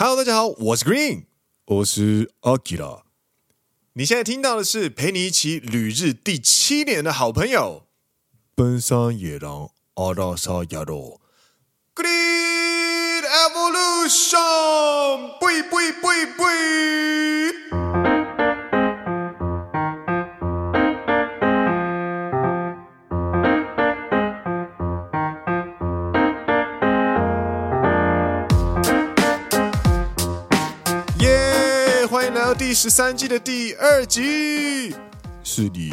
Hello，大家好，我是 Green，我是 Akira。你现在听到的是陪你一起旅日第七年的好朋友——奔山野狼阿拉萨亚罗。Green Evolution，十三季的第二集，是的，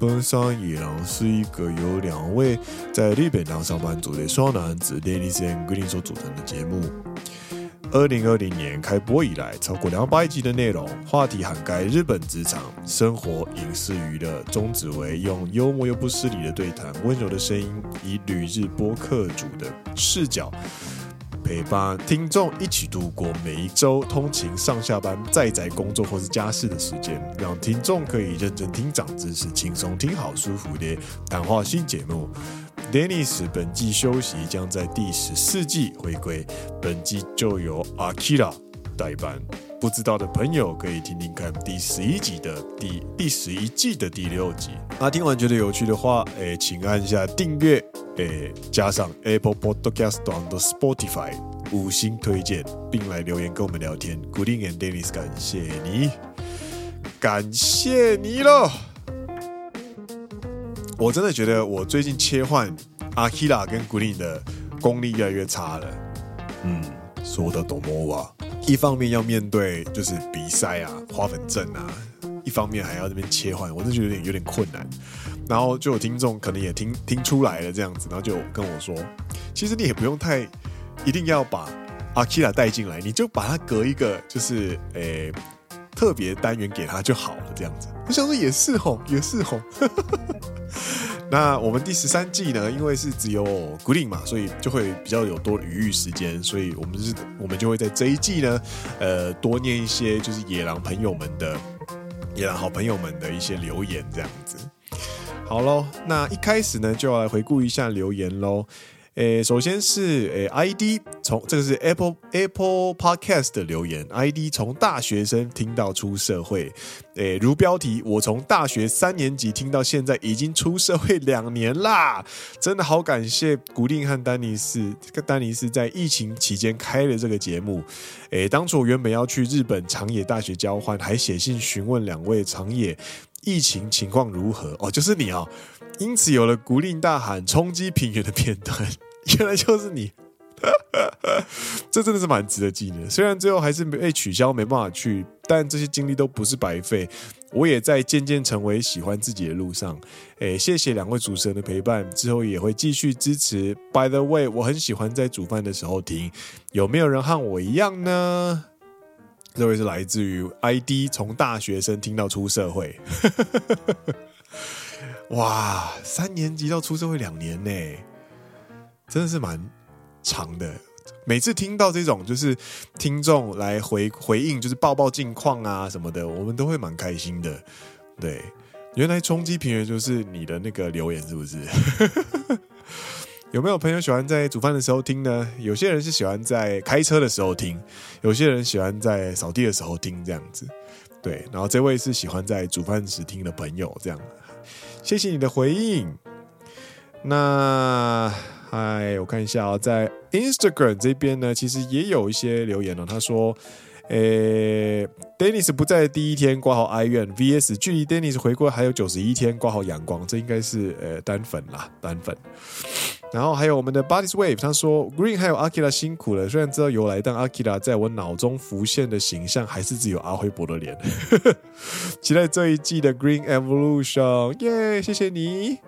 奔山野狼是一个由两位在日本当上班族的双男子 Dennis and Green 所组成的节目。二零二零年开播以来，超过两百集的内容，话题涵盖日本职场、生活、影视、娱乐，宗旨为用幽默又不失礼的对谈、温柔的声音，以旅日播客主的视角。陪伴听众一起度过每一周通勤、上下班、在宅工作或是家事的时间，让听众可以认真听长知识、轻松听好舒服的谈话新节目。Dennis 本季休息，将在第十四季回归，本季就由 Akira 代班。不知道的朋友可以听听看第十一集的第第十一季的第六集。那听完觉得有趣的话，诶，请按下订阅，诶，加上 Apple Podcast 和 Spotify 五星推荐，并来留言跟我们聊天。Green and Dennis，感谢你，感谢你喽！我真的觉得我最近切换 Akira 跟 Green 的功力越来越差了。嗯，说得懂吗？哇！一方面要面对就是比赛啊、花粉症啊，一方面还要这边切换，我真的觉得有点有点困难。然后就有听众可能也听听出来了这样子，然后就跟我说，其实你也不用太一定要把 Akira 带进来，你就把它隔一个就是诶、特别单元给他就好了这样子。我想说也是吼，也是吼。那我们第十三季呢，因为是只有 Green 嘛，所以就会比较有多余裕时间，所以我们是，我们就会在这一季呢，呃，多念一些就是野狼朋友们的野狼好朋友们的一些留言，这样子。好喽，那一开始呢，就要来回顾一下留言喽。诶，首先是诶，ID 从这个是 Apple Apple Podcast 的留言，ID 从大学生听到出社会，诶，如标题，我从大学三年级听到现在，已经出社会两年啦，真的好感谢古定和丹尼斯，丹尼斯在疫情期间开了这个节目，诶，当初我原本要去日本长野大学交换，还写信询问两位长野疫情情况如何，哦，就是你哦。因此有了古令大喊冲击平原的片段，原来就是你，这真的是蛮值得纪念。虽然最后还是被取消，没办法去，但这些经历都不是白费。我也在渐渐成为喜欢自己的路上。诶，谢谢两位主持人的陪伴，之后也会继续支持。By the way，我很喜欢在煮饭的时候听。有没有人和我一样呢？这位是来自于 ID，从大学生听到出社会。哇，三年级到出社会两年呢，真的是蛮长的。每次听到这种就是听众来回回应，就是报报近况啊什么的，我们都会蛮开心的。对，原来冲击平原就是你的那个留言，是不是？有没有朋友喜欢在煮饭的时候听呢？有些人是喜欢在开车的时候听，有些人喜欢在扫地的时候听，这样子。对，然后这位是喜欢在煮饭时听的朋友，这样。谢谢你的回应。那嗨，我看一下哦，在 Instagram 这边呢，其实也有一些留言哦。他说：“诶，Dennis 不在的第一天，挂号哀怨 VS 距离 Dennis 回归还有九十一天，挂号阳光。这应该是呃单粉啦，单粉。然后还有我们的 Bodies Wave，他说 Green 还有 Akira 辛苦了。虽然知道由来，但 Akira 在我脑中浮现的形象还是只有阿辉伯的脸。期待这一季的 Green Evolution，耶！谢谢你。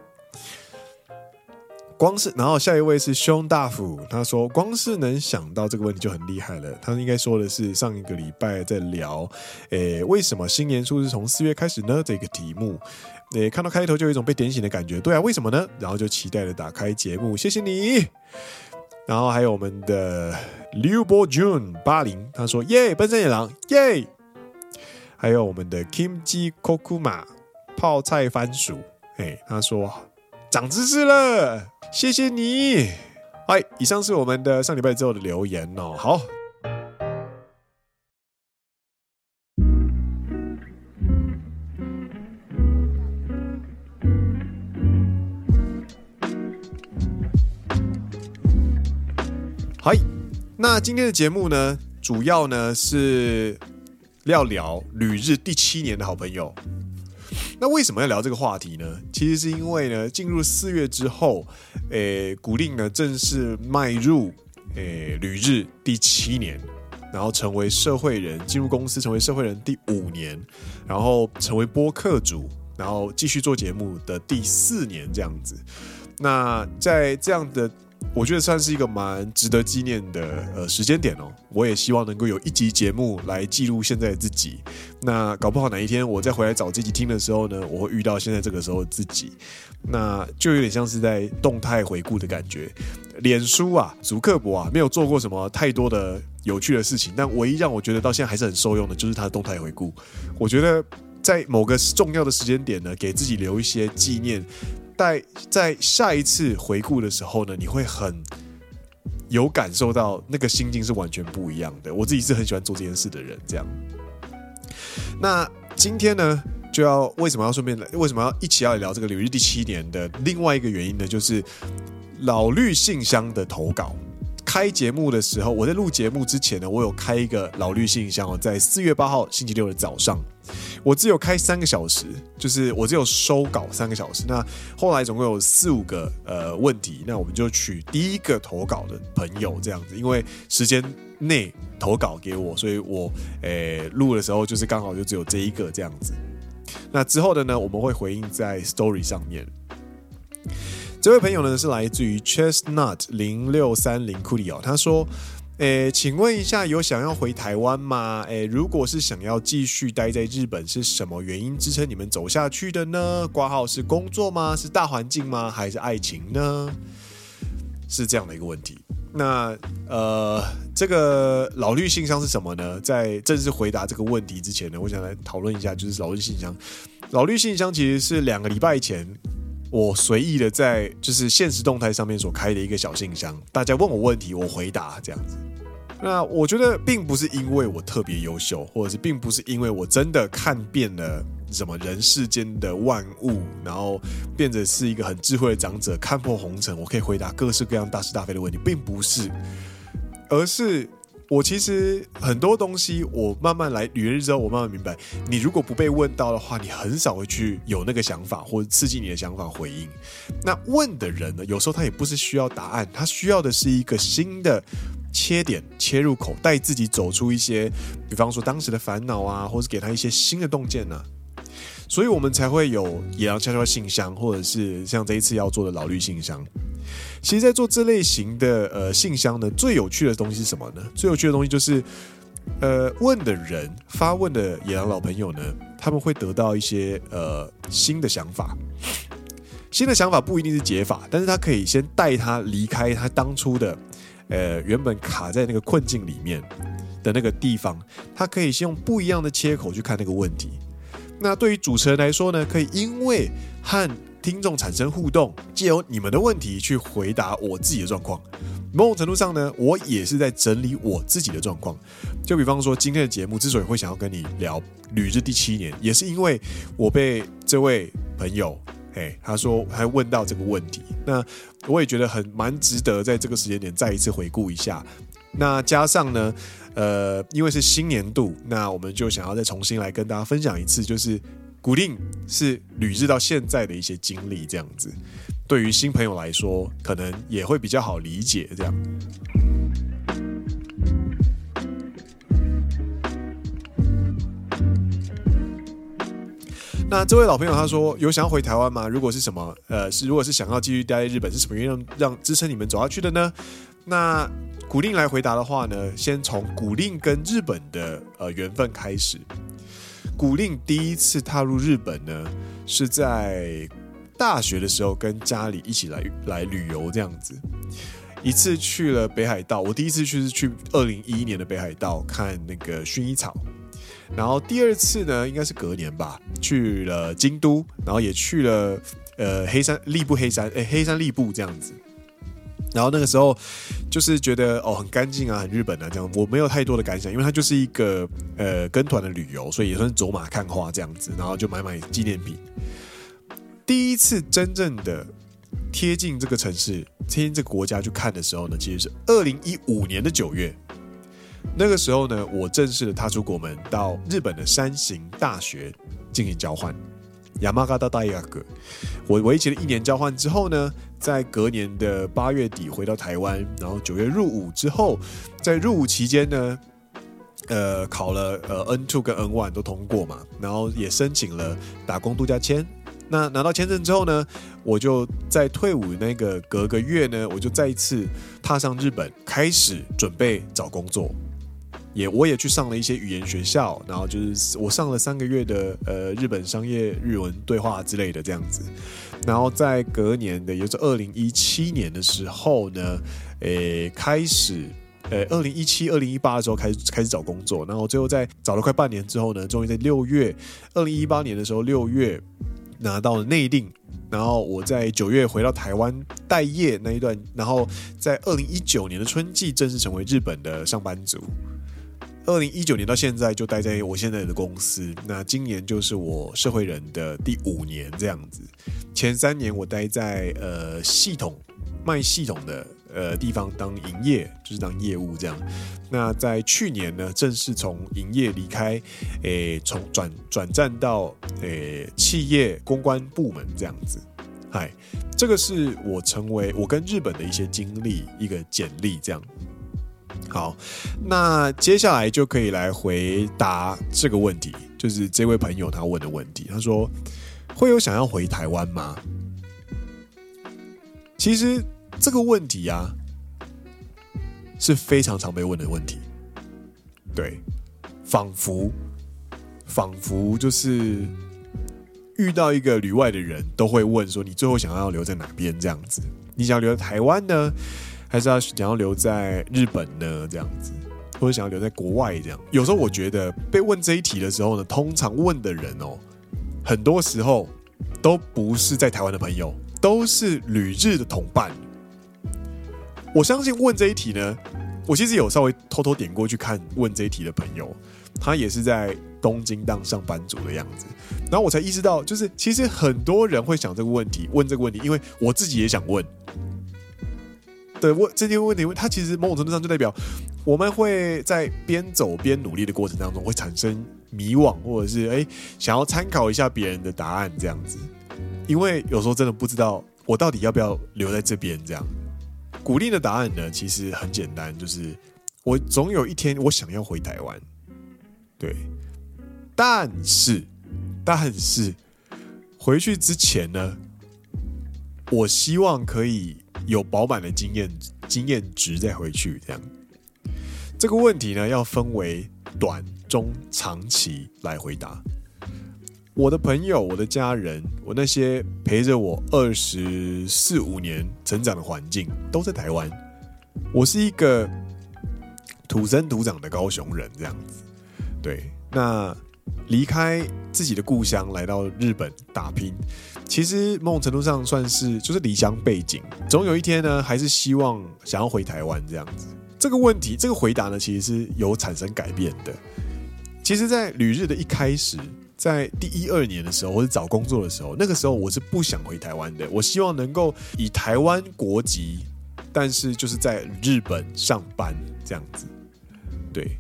光是，然后下一位是胸大夫，他说光是能想到这个问题就很厉害了。他应该说的是上一个礼拜在聊，诶，为什么新年数是从四月开始呢？这个题目。诶，看到开头就有一种被点醒的感觉。对啊，为什么呢？然后就期待的打开节目，谢谢你。然后还有我们的刘伯 June 八零，他说耶，奔山野狼耶。还有我们的 Kimchi Kokuma 泡菜番薯，哎，他说长知识了，谢谢你。嗨，以上是我们的上礼拜之后的留言哦。好。好，那今天的节目呢，主要呢是要聊旅日第七年的好朋友。那为什么要聊这个话题呢？其实是因为呢，进入四月之后，诶，古令呢正式迈入诶旅日第七年，然后成为社会人，进入公司成为社会人第五年，然后成为播客主，然后继续做节目的第四年这样子。那在这样的。我觉得算是一个蛮值得纪念的呃时间点哦。我也希望能够有一集节目来记录现在的自己。那搞不好哪一天我再回来找这集听的时候呢，我会遇到现在这个时候的自己。那就有点像是在动态回顾的感觉。脸书啊，祖克伯啊，没有做过什么太多的有趣的事情，但唯一让我觉得到现在还是很受用的，就是他的动态回顾。我觉得在某个重要的时间点呢，给自己留一些纪念。在在下一次回顾的时候呢，你会很有感受到那个心境是完全不一样的。我自己是很喜欢做这件事的人，这样。那今天呢，就要为什么要顺便来？为什么要一起要聊这个旅日第七年的另外一个原因呢？就是老绿信箱的投稿。开节目的时候，我在录节目之前呢，我有开一个老绿信箱哦，在四月八号星期六的早上。我只有开三个小时，就是我只有收稿三个小时。那后来总共有四五个呃问题，那我们就取第一个投稿的朋友这样子，因为时间内投稿给我，所以我诶录的时候就是刚好就只有这一个这样子。那之后的呢，我们会回应在 Story 上面。这位朋友呢是来自于 Chestnut 零六三零库里奥，他说。诶，请问一下，有想要回台湾吗？诶，如果是想要继续待在日本，是什么原因支撑你们走下去的呢？挂号是工作吗？是大环境吗？还是爱情呢？是这样的一个问题。那呃，这个老绿信箱是什么呢？在正式回答这个问题之前呢，我想来讨论一下，就是老绿信箱。老绿信箱其实是两个礼拜前我随意的在就是现实动态上面所开的一个小信箱，大家问我问题，我回答这样子。那我觉得并不是因为我特别优秀，或者是并不是因为我真的看遍了什么人世间的万物，然后变得是一个很智慧的长者，看破红尘，我可以回答各式各样大是大非的问题，并不是，而是我其实很多东西，我慢慢来旅日之后，我慢慢明白，你如果不被问到的话，你很少会去有那个想法或者刺激你的想法回应。那问的人呢，有时候他也不是需要答案，他需要的是一个新的。切点切入口，带自己走出一些，比方说当时的烦恼啊，或是给他一些新的洞见呢、所以我们才会有野狼悄悄信箱，或者是像这一次要做的老绿信箱。其实，在做这类型的呃信箱呢，最有趣的东西是什么呢？最有趣的东西就是，呃，问的人发问的野狼老朋友呢，他们会得到一些呃新的想法，新的想法不一定是解法，但是他可以先带他离开他当初的。呃，原本卡在那个困境里面的那个地方，他可以先用不一样的切口去看那个问题。那对于主持人来说呢，可以因为和听众产生互动，借由你们的问题去回答我自己的状况。某种程度上呢，我也是在整理我自己的状况。就比方说，今天的节目之所以会想要跟你聊旅日第七年，也是因为我被这位朋友。哎，他说还问到这个问题，那我也觉得很蛮值得在这个时间点再一次回顾一下。那加上呢，呃，因为是新年度，那我们就想要再重新来跟大家分享一次，就是古令是旅日到现在的一些经历，这样子，对于新朋友来说，可能也会比较好理解这样。那这位老朋友他说有想要回台湾吗？如果是什么呃是如果是想要继续待在日本，是什么原因让让支撑你们走下去的呢？那古令来回答的话呢，先从古令跟日本的呃缘分开始。古令第一次踏入日本呢，是在大学的时候跟家里一起来来旅游这样子，一次去了北海道。我第一次去是去二零一一年的北海道看那个薰衣草。然后第二次呢，应该是隔年吧，去了京都，然后也去了呃黑山立部黑山，哎黑山立部这样子。然后那个时候就是觉得哦很干净啊，很日本啊这样，我没有太多的感想，因为它就是一个呃跟团的旅游，所以也算是走马看花这样子，然后就买买纪念品。第一次真正的贴近这个城市、贴近这个国家去看的时候呢，其实是二零一五年的九月。那个时候呢，我正式的踏出国门，到日本的山形大学进行交换。山形大雅阁，我为期了一年交换之后呢，在隔年的八月底回到台湾，然后九月入伍之后，在入伍期间呢。呃，考了呃 N two 跟 N one 都通过嘛，然后也申请了打工度假签。那拿到签证之后呢，我就在退伍那个隔个月呢，我就再一次踏上日本，开始准备找工作。也我也去上了一些语言学校，然后就是我上了三个月的呃日本商业日文对话之类的这样子。然后在隔年的，也就是二零一七年的时候呢，诶开始。呃，二零一七、二零一八的时候开始开始找工作，然后最后在找了快半年之后呢，终于在六月，二零一八年的时候六月拿到了内定，然后我在九月回到台湾待业那一段，然后在二零一九年的春季正式成为日本的上班族。二零一九年到现在就待在我现在的公司，那今年就是我社会人的第五年这样子。前三年我待在呃系统卖系统的。呃，地方当营业就是当业务这样。那在去年呢，正式从营业离开，诶，从转转战到诶企业公关部门这样子。嗨，这个是我成为我跟日本的一些经历，一个简历这样。好，那接下来就可以来回答这个问题，就是这位朋友他问的问题。他说：“会有想要回台湾吗？”其实。这个问题啊，是非常常被问的问题。对，仿佛仿佛就是遇到一个旅外的人都会问说：“你最后想要留在哪边？”这样子，你想留在台湾呢，还是要想要留在日本呢？这样子，或者想要留在国外？这样，有时候我觉得被问这一题的时候呢，通常问的人哦，很多时候都不是在台湾的朋友，都是旅日的同伴。我相信问这一题呢，我其实有稍微偷偷点过去看问这一题的朋友，他也是在东京当上班族的样子，然后我才意识到，就是其实很多人会想这个问题，问这个问题，因为我自己也想问。对，问这些问题，他其实某种程度上就代表我们会在边走边努力的过程当中，会产生迷惘，或者是哎想要参考一下别人的答案这样子，因为有时候真的不知道我到底要不要留在这边这样。鼓励的答案呢，其实很简单，就是我总有一天我想要回台湾，对，但是，但是回去之前呢，我希望可以有饱满的经验经验值再回去，这样。这个问题呢，要分为短、中、长期来回答。我的朋友、我的家人、我那些陪着我二十四五年成长的环境都在台湾。我是一个土生土长的高雄人，这样子。对，那离开自己的故乡来到日本打拼，其实某种程度上算是就是离乡背井。总有一天呢，还是希望想要回台湾这样子。这个问题，这个回答呢，其实是有产生改变的。其实，在旅日的一开始。在第一二年的时候，或者找工作的时候，那个时候我是不想回台湾的。我希望能够以台湾国籍，但是就是在日本上班这样子。对。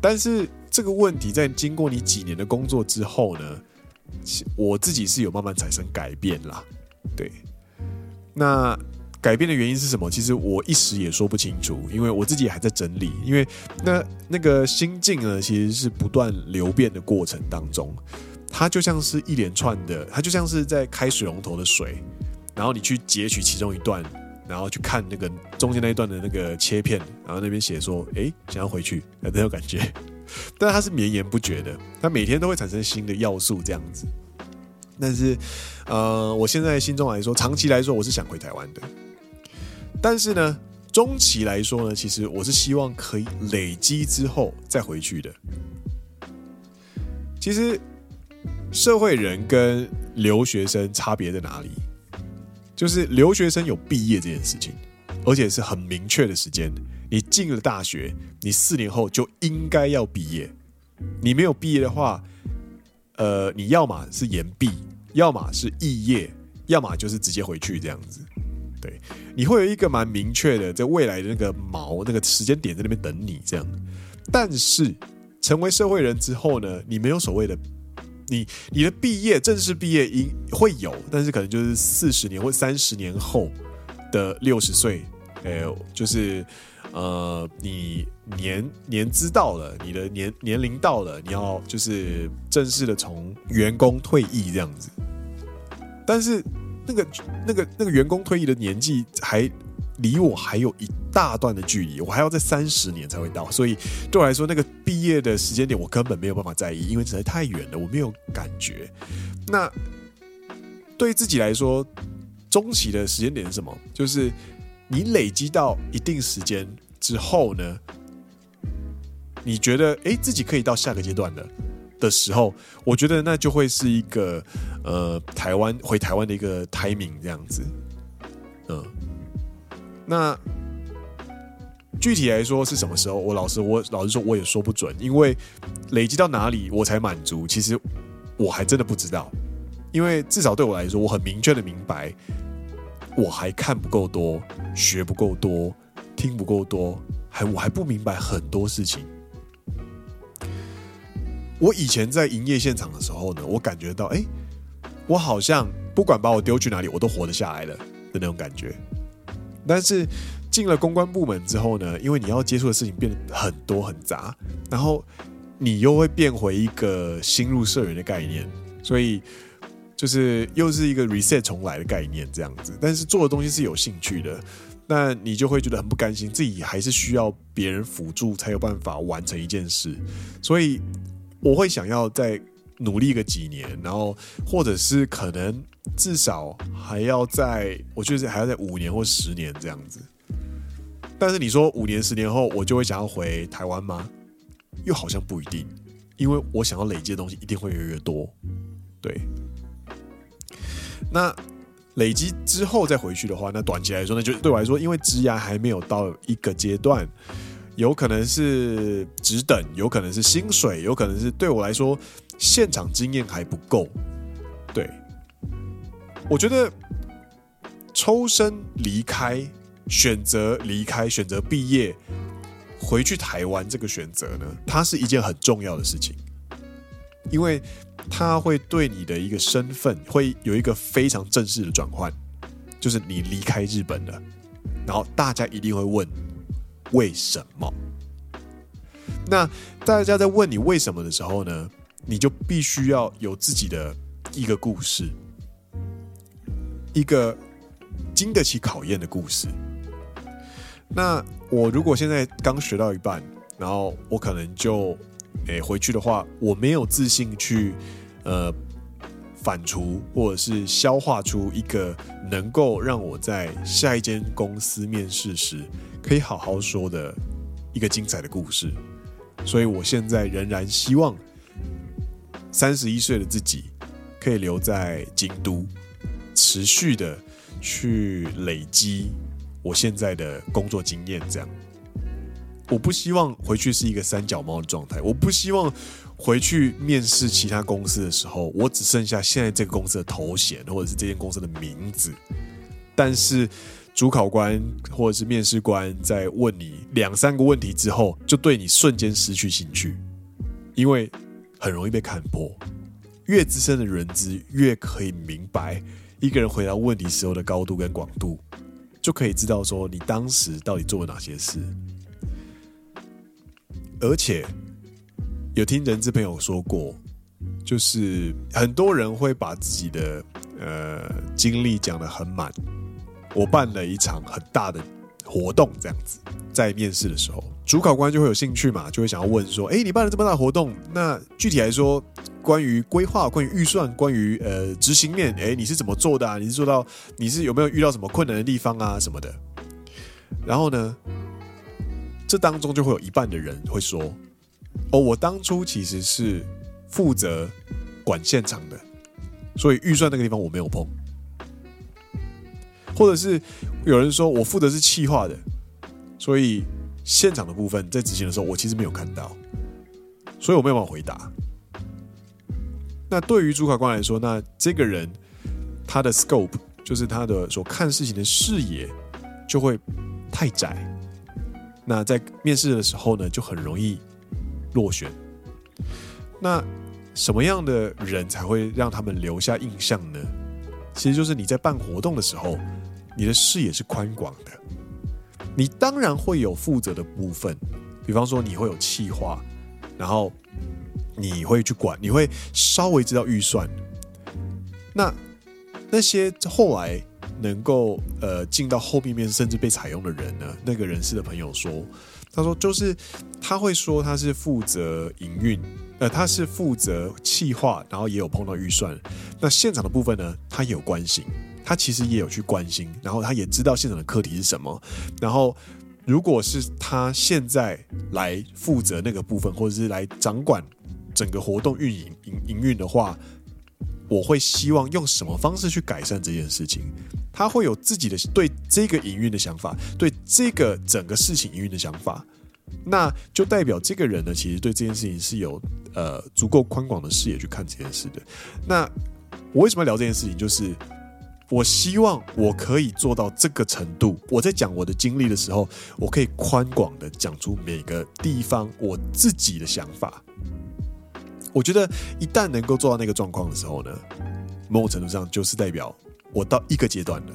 但是这个问题在经过你几年的工作之后呢，我自己是有慢慢产生改变啦。对。那。改变的原因是什么？其实我一时也说不清楚，因为我自己还在整理。因为那那个心境呢，其实是不断流变的过程当中，它就像是一连串的，它就像是在开水龙头的水，然后你去截取其中一段，然后去看那个中间那一段的那个切片，然后那边写说：“哎，想要回去，很有感觉？”但它是绵延不绝的，它每天都会产生新的要素，这样子。但是，呃，我现在心中来说，长期来说，我是想回台湾的。但是呢，中期来说呢，其实我是希望可以累积之后再回去的。其实，社会人跟留学生差别在哪里？就是留学生有毕业这件事情，而且是很明确的时间。你进了大学，你四年后就应该要毕业。你没有毕业的话，呃，你要么是延毕，要么是肄业。要么就是直接回去这样子。对，你会有一个蛮明确的在未来的那个毛那个时间点在那边等你这样。但是成为社会人之后呢，你没有所谓的你你的毕业正式毕业应会有，但是可能就是四十年或三十年后的六十岁，哎，就是呃，你年年资到了，你的年年龄到了，你要就是正式的从员工退役这样子，但是。那个、那个、那个员工退役的年纪还离我还有一大段的距离，我还要在三十年才会到，所以对我来说，那个毕业的时间点我根本没有办法在意，因为实在太远了，我没有感觉。那对自己来说，中期的时间点是什么？就是你累积到一定时间之后呢，你觉得哎，自己可以到下个阶段了。的时候，我觉得那就会是一个呃，台湾回台湾的一个 timing 这样子，嗯，那具体来说是什么时候？我老实我老实说，我也说不准，因为累积到哪里我才满足，其实我还真的不知道。因为至少对我来说，我很明确的明白，我还看不够多，学不够多，听不够多，还我还不明白很多事情。我以前在营业现场的时候呢，我感觉到，哎，我好像不管把我丢去哪里，我都活得下来了的那种感觉。但是进了公关部门之后呢，因为你要接触的事情变得很多很杂，然后你又会变回一个新入社员的概念，所以就是又是一个 reset 重来的概念这样子。但是做的东西是有兴趣的，那你就会觉得很不甘心，自己还是需要别人辅助才有办法完成一件事，所以。我会想要再努力个几年，然后或者是可能至少还要在，我觉得还要在五年或十年这样子。但是你说五年、十年后我就会想要回台湾吗？又好像不一定，因为我想要累积的东西一定会越来越多。对，那累积之后再回去的话，那短期来说，那就对我来说，因为职涯还没有到一个阶段。有可能是只等，有可能是薪水，有可能是对我来说现场经验还不够。对，我觉得抽身离开，选择离开，选择毕业回去台湾这个选择呢，它是一件很重要的事情，因为它会对你的一个身份会有一个非常正式的转换，就是你离开日本了，然后大家一定会问。为什么？那大家在问你为什么的时候呢，你就必须要有自己的一个故事，一个经得起考验的故事。那我如果现在刚学到一半，然后我可能就诶回去的话，我没有自信去呃反刍或者是消化出一个能够让我在下一间公司面试时。可以好好说的一个精彩的故事，所以我现在仍然希望三十一岁的自己可以留在京都，持续的去累积我现在的工作经验。这样，我不希望回去是一个三脚猫的状态，我不希望回去面试其他公司的时候，我只剩下现在这个公司的头衔或者是这间公司的名字，但是。主考官或者是面试官在问你两三个问题之后，就对你瞬间失去兴趣，因为很容易被看破。越资深的人资越可以明白一个人回答问题时候的高度跟广度，就可以知道说你当时到底做了哪些事。而且有听人资朋友说过，就是很多人会把自己的呃经历讲得很满。我办了一场很大的活动，这样子，在面试的时候，主考官就会有兴趣嘛，就会想要问说：“哎，你办了这么大活动，那具体来说，关于规划、关于预算、关于呃执行面，哎，你是怎么做的啊？你是做到，你是有没有遇到什么困难的地方啊什么的？”然后呢，这当中就会有一半的人会说：“哦，我当初其实是负责管现场的，所以预算那个地方我没有碰。”或者是有人说我负责是企划的，所以现场的部分在执行的时候，我其实没有看到，所以我没有办法回答。那对于主考官来说，那这个人他的 scope 就是他的所看事情的视野就会太窄。那在面试的时候呢，就很容易落选。那什么样的人才会让他们留下印象呢？其实就是你在办活动的时候，你的视野是宽广的。你当然会有负责的部分，比方说你会有企划，然后你会去管，你会稍微知道预算。那那些后来能够呃进到后面面甚至被采用的人呢？那个人事的朋友说，他说就是他会说他是负责营运，呃，他是负责企划，然后也有碰到预算。那现场的部分呢，他也有关心。他其实也有去关心，然后他也知道现场的课题是什么。然后，如果是他现在来负责那个部分，或者是来掌管整个活动运营营营运的话，我会希望用什么方式去改善这件事情？他会有自己的对这个营运的想法，对这个整个事情营运的想法，那就代表这个人呢，其实对这件事情是有呃足够宽广的视野去看这件事的。那我为什么要聊这件事情？就是。我希望我可以做到这个程度。我在讲我的经历的时候，我可以宽广的讲出每个地方我自己的想法。我觉得一旦能够做到那个状况的时候呢，某种程度上就是代表我到一个阶段了。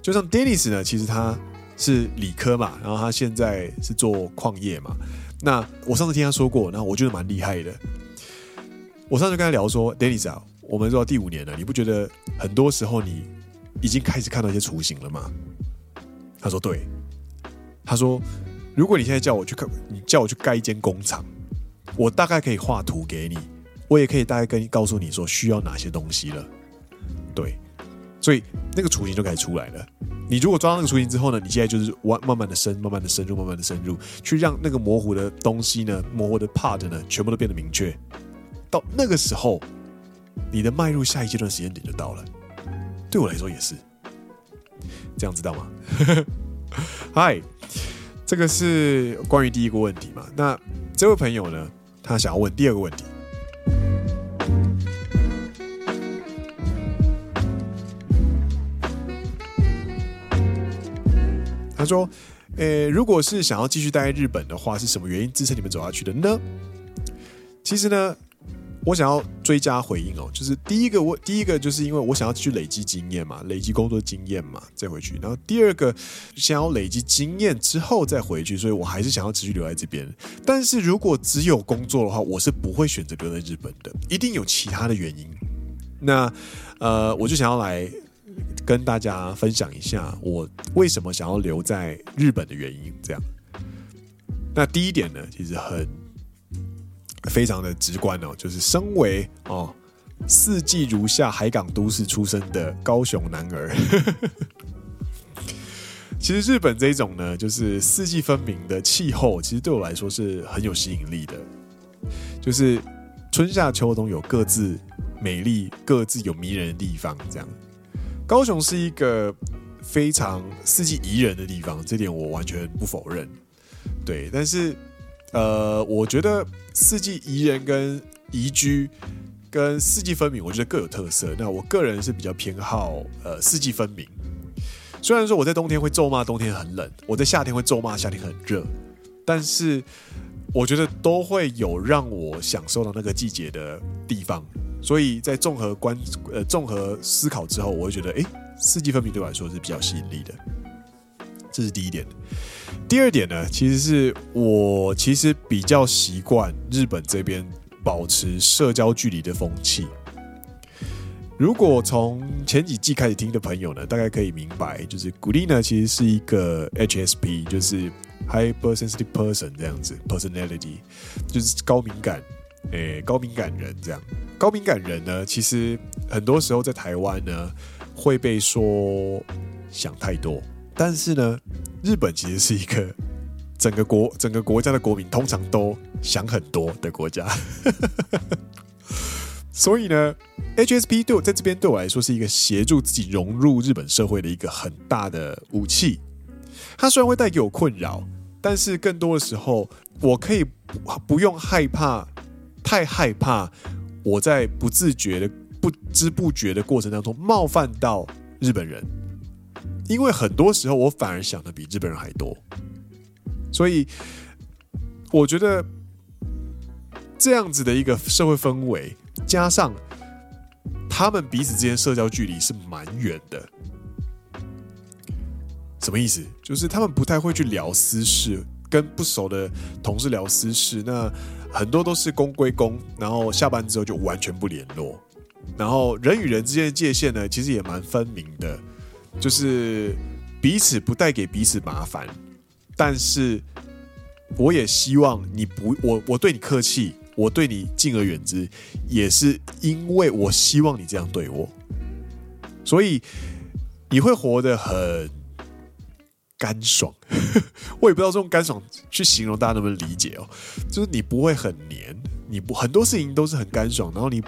就像 Dennis 呢，其实他是理科嘛，然后他现在是做矿业嘛。那我上次听他说过，那我觉得蛮厉害的。我上次跟他聊说，Dennis 啊。我们做到第五年了，你不觉得很多时候你已经开始看到一些雏形了吗？他说对。他说，如果你现在叫我去看，你叫我去盖一间工厂，我大概可以画图给你，我也可以大概跟告诉你说需要哪些东西了。对，所以那个雏形就开始出来了。你如果抓到那个雏形之后呢，你现在就是慢慢慢的深，慢慢的深入，慢慢的深入，去让那个模糊的东西呢，模糊的 part 呢，全部都变得明确。到那个时候。你的迈入下一阶段时间点就到了，对我来说也是，这样知道吗？嗨，这个是关于第一个问题嘛？那这位朋友呢，他想要问第二个问题。他说：“诶，如果是想要继续待在日本的话，是什么原因支撑你们走下去的呢？”其实呢。我想要追加回应哦，就是第一个我第一个就是因为我想要去累积经验嘛，累积工作经验嘛，再回去。然后第二个想要累积经验之后再回去，所以我还是想要持续留在这边。但是如果只有工作的话，我是不会选择留在日本的，一定有其他的原因。那呃，我就想要来跟大家分享一下我为什么想要留在日本的原因。这样，那第一点呢，其实很。非常的直观哦，就是身为哦四季如夏海港都市出生的高雄男儿，其实日本这种呢，就是四季分明的气候，其实对我来说是很有吸引力的。就是春夏秋冬有各自美丽、各自有迷人的地方，这样。高雄是一个非常四季宜人的地方，这点我完全不否认。对，但是。呃，我觉得四季宜人跟宜居跟四季分明，我觉得各有特色。那我个人是比较偏好呃四季分明。虽然说我在冬天会咒骂冬天很冷，我在夏天会咒骂夏天很热，但是我觉得都会有让我享受到那个季节的地方。所以在综合观呃综合思考之后，我会觉得，诶，四季分明对我来说是比较吸引力的。这是第一点。第二点呢，其实是我其实比较习惯日本这边保持社交距离的风气。如果从前几季开始听的朋友呢，大概可以明白，就是古力呢其实是一个 HSP，就是 Hypersensitive Person 这样子，Personality 就是高敏感，诶，高敏感人这样。高敏感人呢，其实很多时候在台湾呢会被说想太多。但是呢，日本其实是一个整个国 整个国家的国民通常都想很多的国家，所以呢，HSP 对我在这边对我来说是一个协助自己融入日本社会的一个很大的武器。它虽然会带给我困扰，但是更多的时候，我可以不用害怕，太害怕我在不自觉的不知不觉的过程当中冒犯到日本人，因为很多时候我反而想的比日本人还多，所以我觉得这样子的一个社会氛围，加上他们彼此之间社交距离是蛮远的。什么意思？就是他们不太会去聊私事，跟不熟的同事聊私事。那很多都是公归公，然后下班之后就完全不联络。然后人与人之间的界限呢，其实也蛮分明的，就是彼此不带给彼此麻烦。但是我也希望你不，我我对你客气，我对你敬而远之，也是因为我希望你这样对我。所以你会活得很。干爽，我也不知道这种干爽去形容大家能不能理解哦。就是你不会很黏，你不很多事情都是很干爽，然后你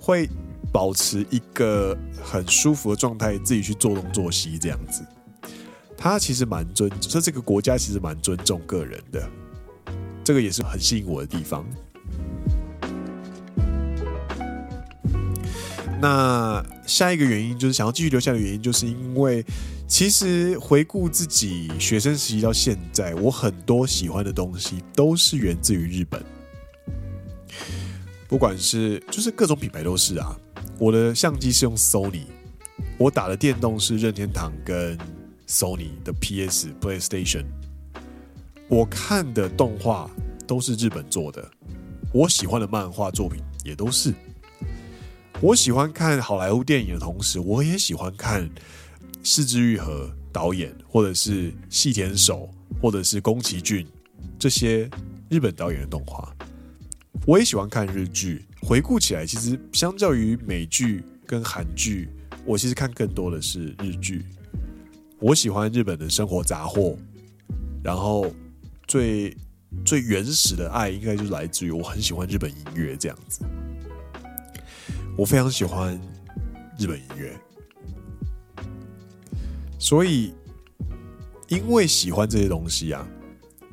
会保持一个很舒服的状态，自己去做东做西这样子。他其实蛮尊，说这个国家其实蛮尊重个人的，这个也是很吸引我的地方。那下一个原因就是想要继续留下的原因，就是因为。其实回顾自己学生时期到现在，我很多喜欢的东西都是源自于日本。不管是就是各种品牌都是啊。我的相机是用 Sony，我打的电动是任天堂跟 Sony 的 PS PlayStation。我看的动画都是日本做的，我喜欢的漫画作品也都是。我喜欢看好莱坞电影的同时，我也喜欢看。是枝裕和导演，或者是细田守，或者是宫崎骏这些日本导演的动画，我也喜欢看日剧。回顾起来，其实相较于美剧跟韩剧，我其实看更多的是日剧。我喜欢日本的生活杂货，然后最最原始的爱，应该就是来自于我很喜欢日本音乐这样子。我非常喜欢日本音乐。所以，因为喜欢这些东西啊，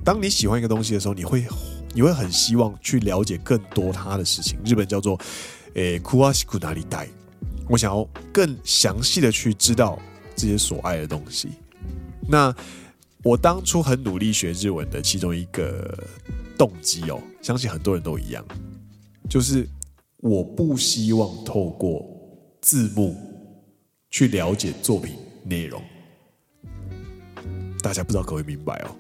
当你喜欢一个东西的时候，你会你会很希望去了解更多它的事情。日本叫做“诶，详しくなりたい”，我想要更详细的去知道这些所爱的东西。那我当初很努力学日文的其中一个动机哦，相信很多人都一样，就是我不希望透过字幕去了解作品内容。大家不知道可不可以明白哦？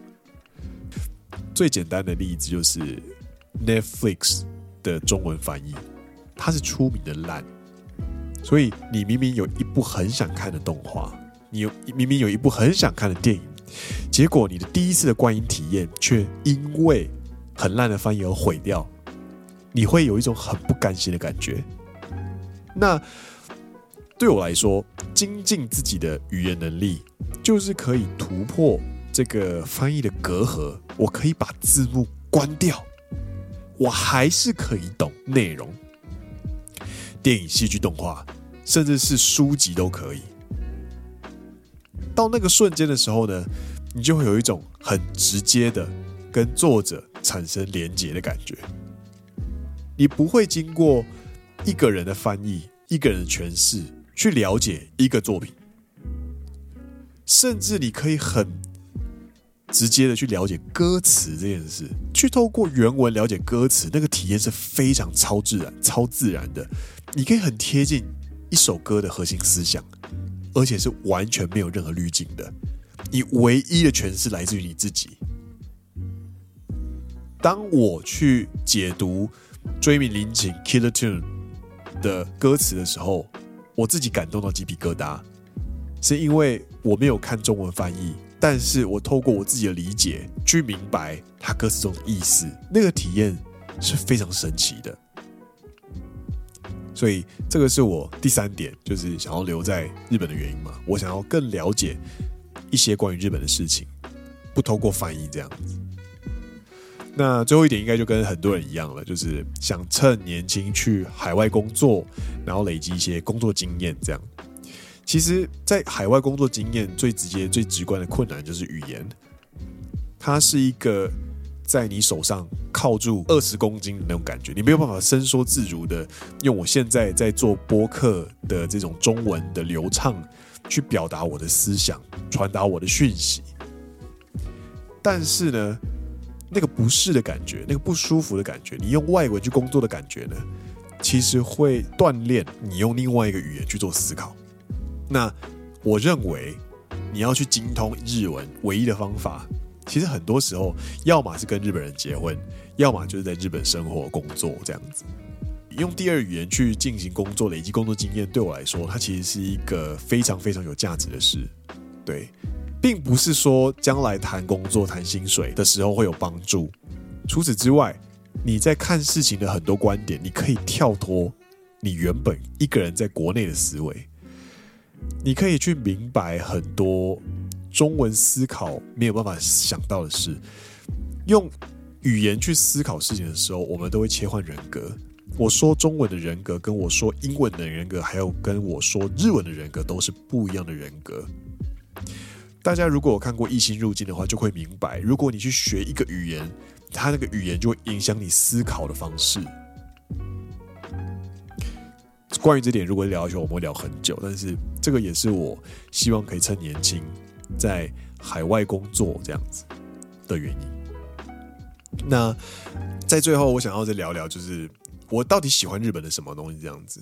最简单的例子就是 Netflix 的中文翻译，它是出名的烂。所以你明明有一部很想看的动画，你有明明有一部很想看的电影，结果你的第一次的观影体验却因为很烂的翻译而毁掉，你会有一种很不甘心的感觉。那对我来说，精进自己的语言能力，就是可以突破这个翻译的隔阂。我可以把字幕关掉，我还是可以懂内容。电影、戏剧、动画，甚至是书籍都可以。到那个瞬间的时候呢，你就会有一种很直接的跟作者产生连结的感觉。你不会经过一个人的翻译、一个人的诠释。去了解一个作品，甚至你可以很直接的去了解歌词这件事，去透过原文了解歌词，那个体验是非常超自然、超自然的。你可以很贴近一首歌的核心思想，而且是完全没有任何滤镜的。你唯一的诠释来自于你自己。当我去解读追名林檎《Killer Tune》的歌词的时候，我自己感动到鸡皮疙瘩，是因为我没有看中文翻译，但是我透过我自己的理解去明白他歌词中的意思，那个体验是非常神奇的。所以这个是我第三点，就是想要留在日本的原因嘛。我想要更了解一些关于日本的事情，不透过翻译这样子。那最后一点应该就跟很多人一样了，就是想趁年轻去海外工作，然后累积一些工作经验。这样，其实，在海外工作经验最直接、最直观的困难就是语言，它是一个在你手上靠住二十公斤的那种感觉，你没有办法伸缩自如的用我现在在做播客的这种中文的流畅去表达我的思想，传达我的讯息。但是呢，那个不适的感觉，那个不舒服的感觉，你用外文去工作的感觉呢，其实会锻炼你用另外一个语言去做思考。那我认为，你要去精通日文，唯一的方法，其实很多时候，要么是跟日本人结婚，要么就是在日本生活工作这样子。用第二语言去进行工作，累积工作经验，对我来说，它其实是一个非常非常有价值的事。对，并不是说将来谈工作、谈薪水的时候会有帮助。除此之外，你在看事情的很多观点，你可以跳脱你原本一个人在国内的思维。你可以去明白很多中文思考没有办法想到的事。用语言去思考事情的时候，我们都会切换人格。我说中文的人格，跟我说英文的人格，还有跟我说日文的人格，都是不一样的人格。大家如果有看过《异星入境》的话，就会明白，如果你去学一个语言，它那个语言就会影响你思考的方式。关于这点，如果聊下去，我们会聊很久。但是这个也是我希望可以趁年轻在海外工作这样子的原因。那在最后，我想要再聊聊，就是我到底喜欢日本的什么东西这样子。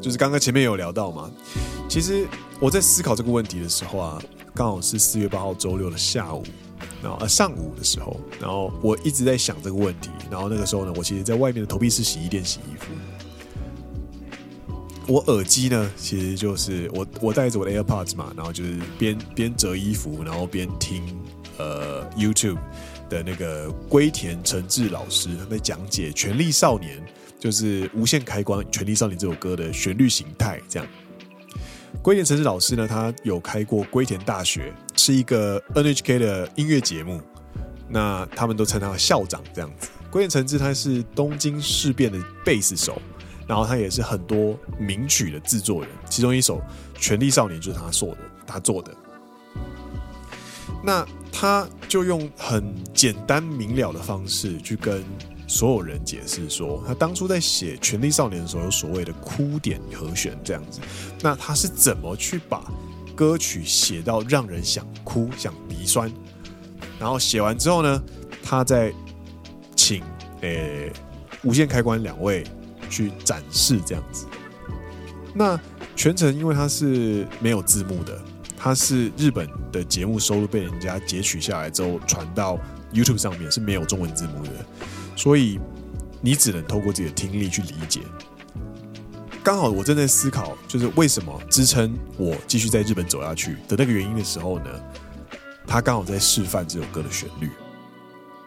就是刚刚前面有聊到嘛，其实。我在思考这个问题的时候啊，刚好是四月八号周六的下午，然后呃上午的时候，然后我一直在想这个问题，然后那个时候呢，我其实在外面的投币式洗衣店洗衣服，我耳机呢，其实就是我我带着我的 AirPods 嘛，然后就是边边折衣服，然后边听呃 YouTube 的那个龟田诚治老师他在讲解《权力少年》，就是无限开关《权力少年》这首歌的旋律形态这样。龟田诚治老师呢，他有开过龟田大学，是一个 NHK 的音乐节目。那他们都称他校长这样子。龟田诚治他是东京事变的贝斯手，然后他也是很多名曲的制作人，其中一首《权力少年》就是他做的，他做的。那他就用很简单明了的方式去跟。所有人解释说，他当初在写《权力少年》的时候，有所谓的哭点和弦这样子。那他是怎么去把歌曲写到让人想哭、想鼻酸？然后写完之后呢，他再请诶、无限开关两位去展示这样子。那全程因为他是没有字幕的，他是日本的节目收录被人家截取下来之后传到 YouTube 上面，是没有中文字幕的。所以你只能透过自己的听力去理解。刚好我正在思考，就是为什么支撑我继续在日本走下去的那个原因的时候呢，他刚好在示范这首歌的旋律。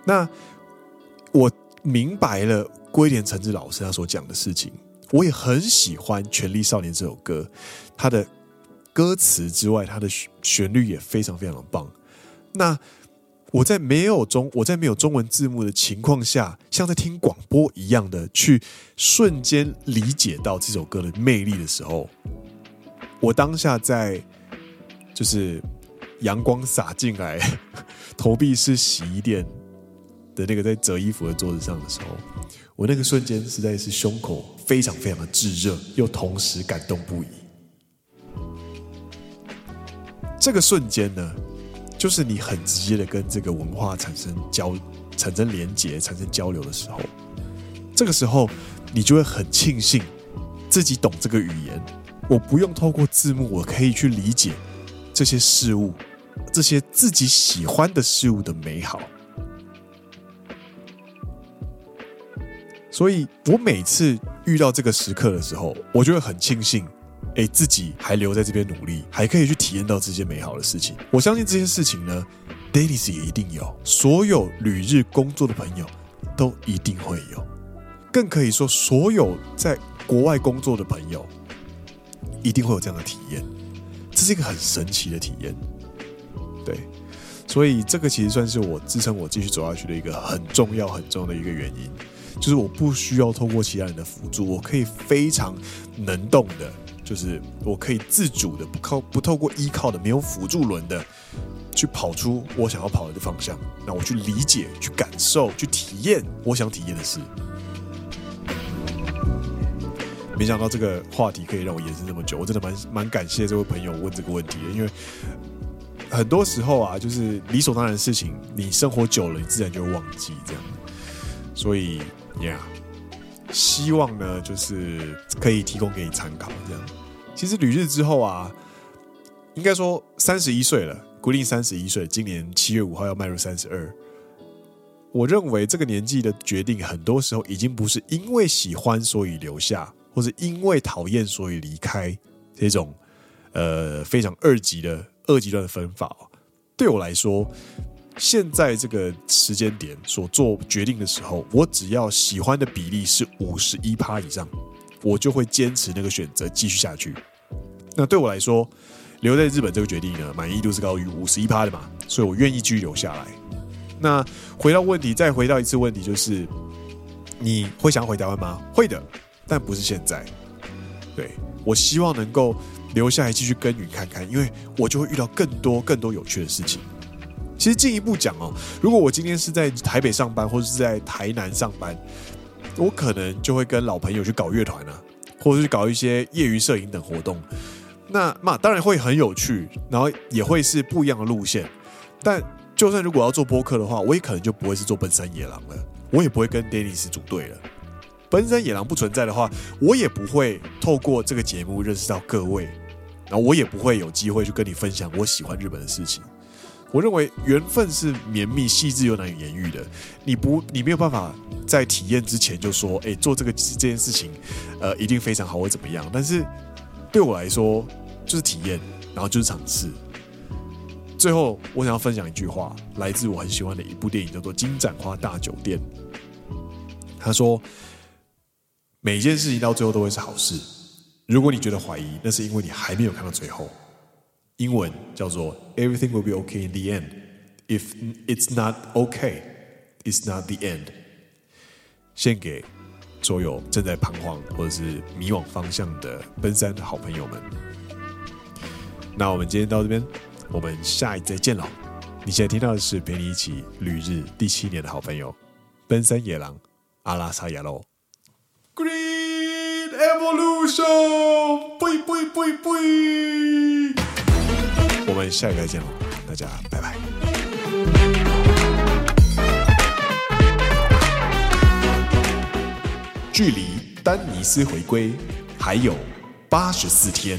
那我明白了龟田诚治老师他所讲的事情，我也很喜欢《权力少年》这首歌，它的歌词之外，它的旋律也非常非常的棒。那我在没有中，我在没有中文字幕的情况下，像在听广播一样的去瞬间理解到这首歌的魅力的时候，我当下在就是阳光洒进来，投币式洗衣店的那个在折衣服的桌子上的时候，我那个瞬间实在是胸口非常非常的炙热，又同时感动不已。这个瞬间呢，就是你很直接的跟这个文化产生交、产生连结、产生交流的时候，这个时候你就会很庆幸自己懂这个语言，我不用透过字幕，我可以去理解这些事物、这些自己喜欢的事物的美好。所以我每次遇到这个时刻的时候，我就会很庆幸。诶，自己还留在这边努力，还可以去体验到这些美好的事情。我相信这些事情呢，Dailies 也一定有，所有旅日工作的朋友都一定会有，更可以说，所有在国外工作的朋友一定会有这样的体验。这是一个很神奇的体验，对，所以这个其实算是我支撑我继续走下去的一个很重要、很重要的一个原因。就是我不需要透过其他人的辅助，我可以非常能动的，就是我可以自主的，不靠不透过依靠的，没有辅助轮的，去跑出我想要跑的方向。那我去理解、去感受、去体验我想体验的事。没想到这个话题可以让我延伸这么久，我真的蛮蛮感谢这位朋友问这个问题的，因为很多时候啊，就是理所当然的事情，你生活久了，你自然就会忘记这样。所以呀希望呢，就是可以提供给你参考这样。其实旅日之后啊，应该说三十一岁了，Green 三十一岁，今年七月五号要迈入三十二。我认为这个年纪的决定，很多时候已经不是因为喜欢所以留下。或是因为讨厌所以离开这种呃非常二级的二极端的分法，对我来说，现在这个时间点所做决定的时候，我只要喜欢的比例是五十一趴以上，我就会坚持那个选择继续下去。那对我来说，留在日本这个决定呢，满意度是高于五十一趴的嘛，所以我愿意继续留下来。那回到问题，再回到一次问题，就是你会想回台湾吗？会的。但不是现在，对，我希望能够留下来继续耕耘看看，因为我就会遇到更多更多有趣的事情。其实进一步讲哦，如果我今天是在台北上班，或者是在台南上班，我可能就会跟老朋友去搞乐团啊，或者是搞一些业余摄影等活动。那嘛，当然会很有趣，然后也会是不一样的路线。但就算如果要做播客的话，我也可能就不会是做奔山野郎了，我也不会跟 Dennis 组队了。奔山野郎不存在的话，我也不会透过这个节目认识到各位，然后我也不会有机会去跟你分享我喜欢日本的事情。我认为缘分是绵密、细致又难以言喻的。你不，你没有办法在体验之前就说，哎，做这个这件事情，呃，一定非常好或怎么样。但是对我来说，就是体验，然后就是尝试。最后，我想要分享一句话，来自我很喜欢的一部电影，叫做《金盏花大酒店》。他说。每件事情到最后都会是好事。如果你觉得怀疑，那是因为你还没有看到最后。英文叫做 “Everything will be okay in the end. If it's not okay, it's not the end.” 献给所有正在彷徨或者是迷惘方向的奔三的好朋友们。那我们今天到这边，我们下一再见喽。你现在听到的是陪你一起旅日第七年的好朋友奔三野狼阿拉萨亚罗。Green Evolution，呸呸呸呸！我们下一再见喽，大家拜拜。距离丹尼斯回归还有八十四天。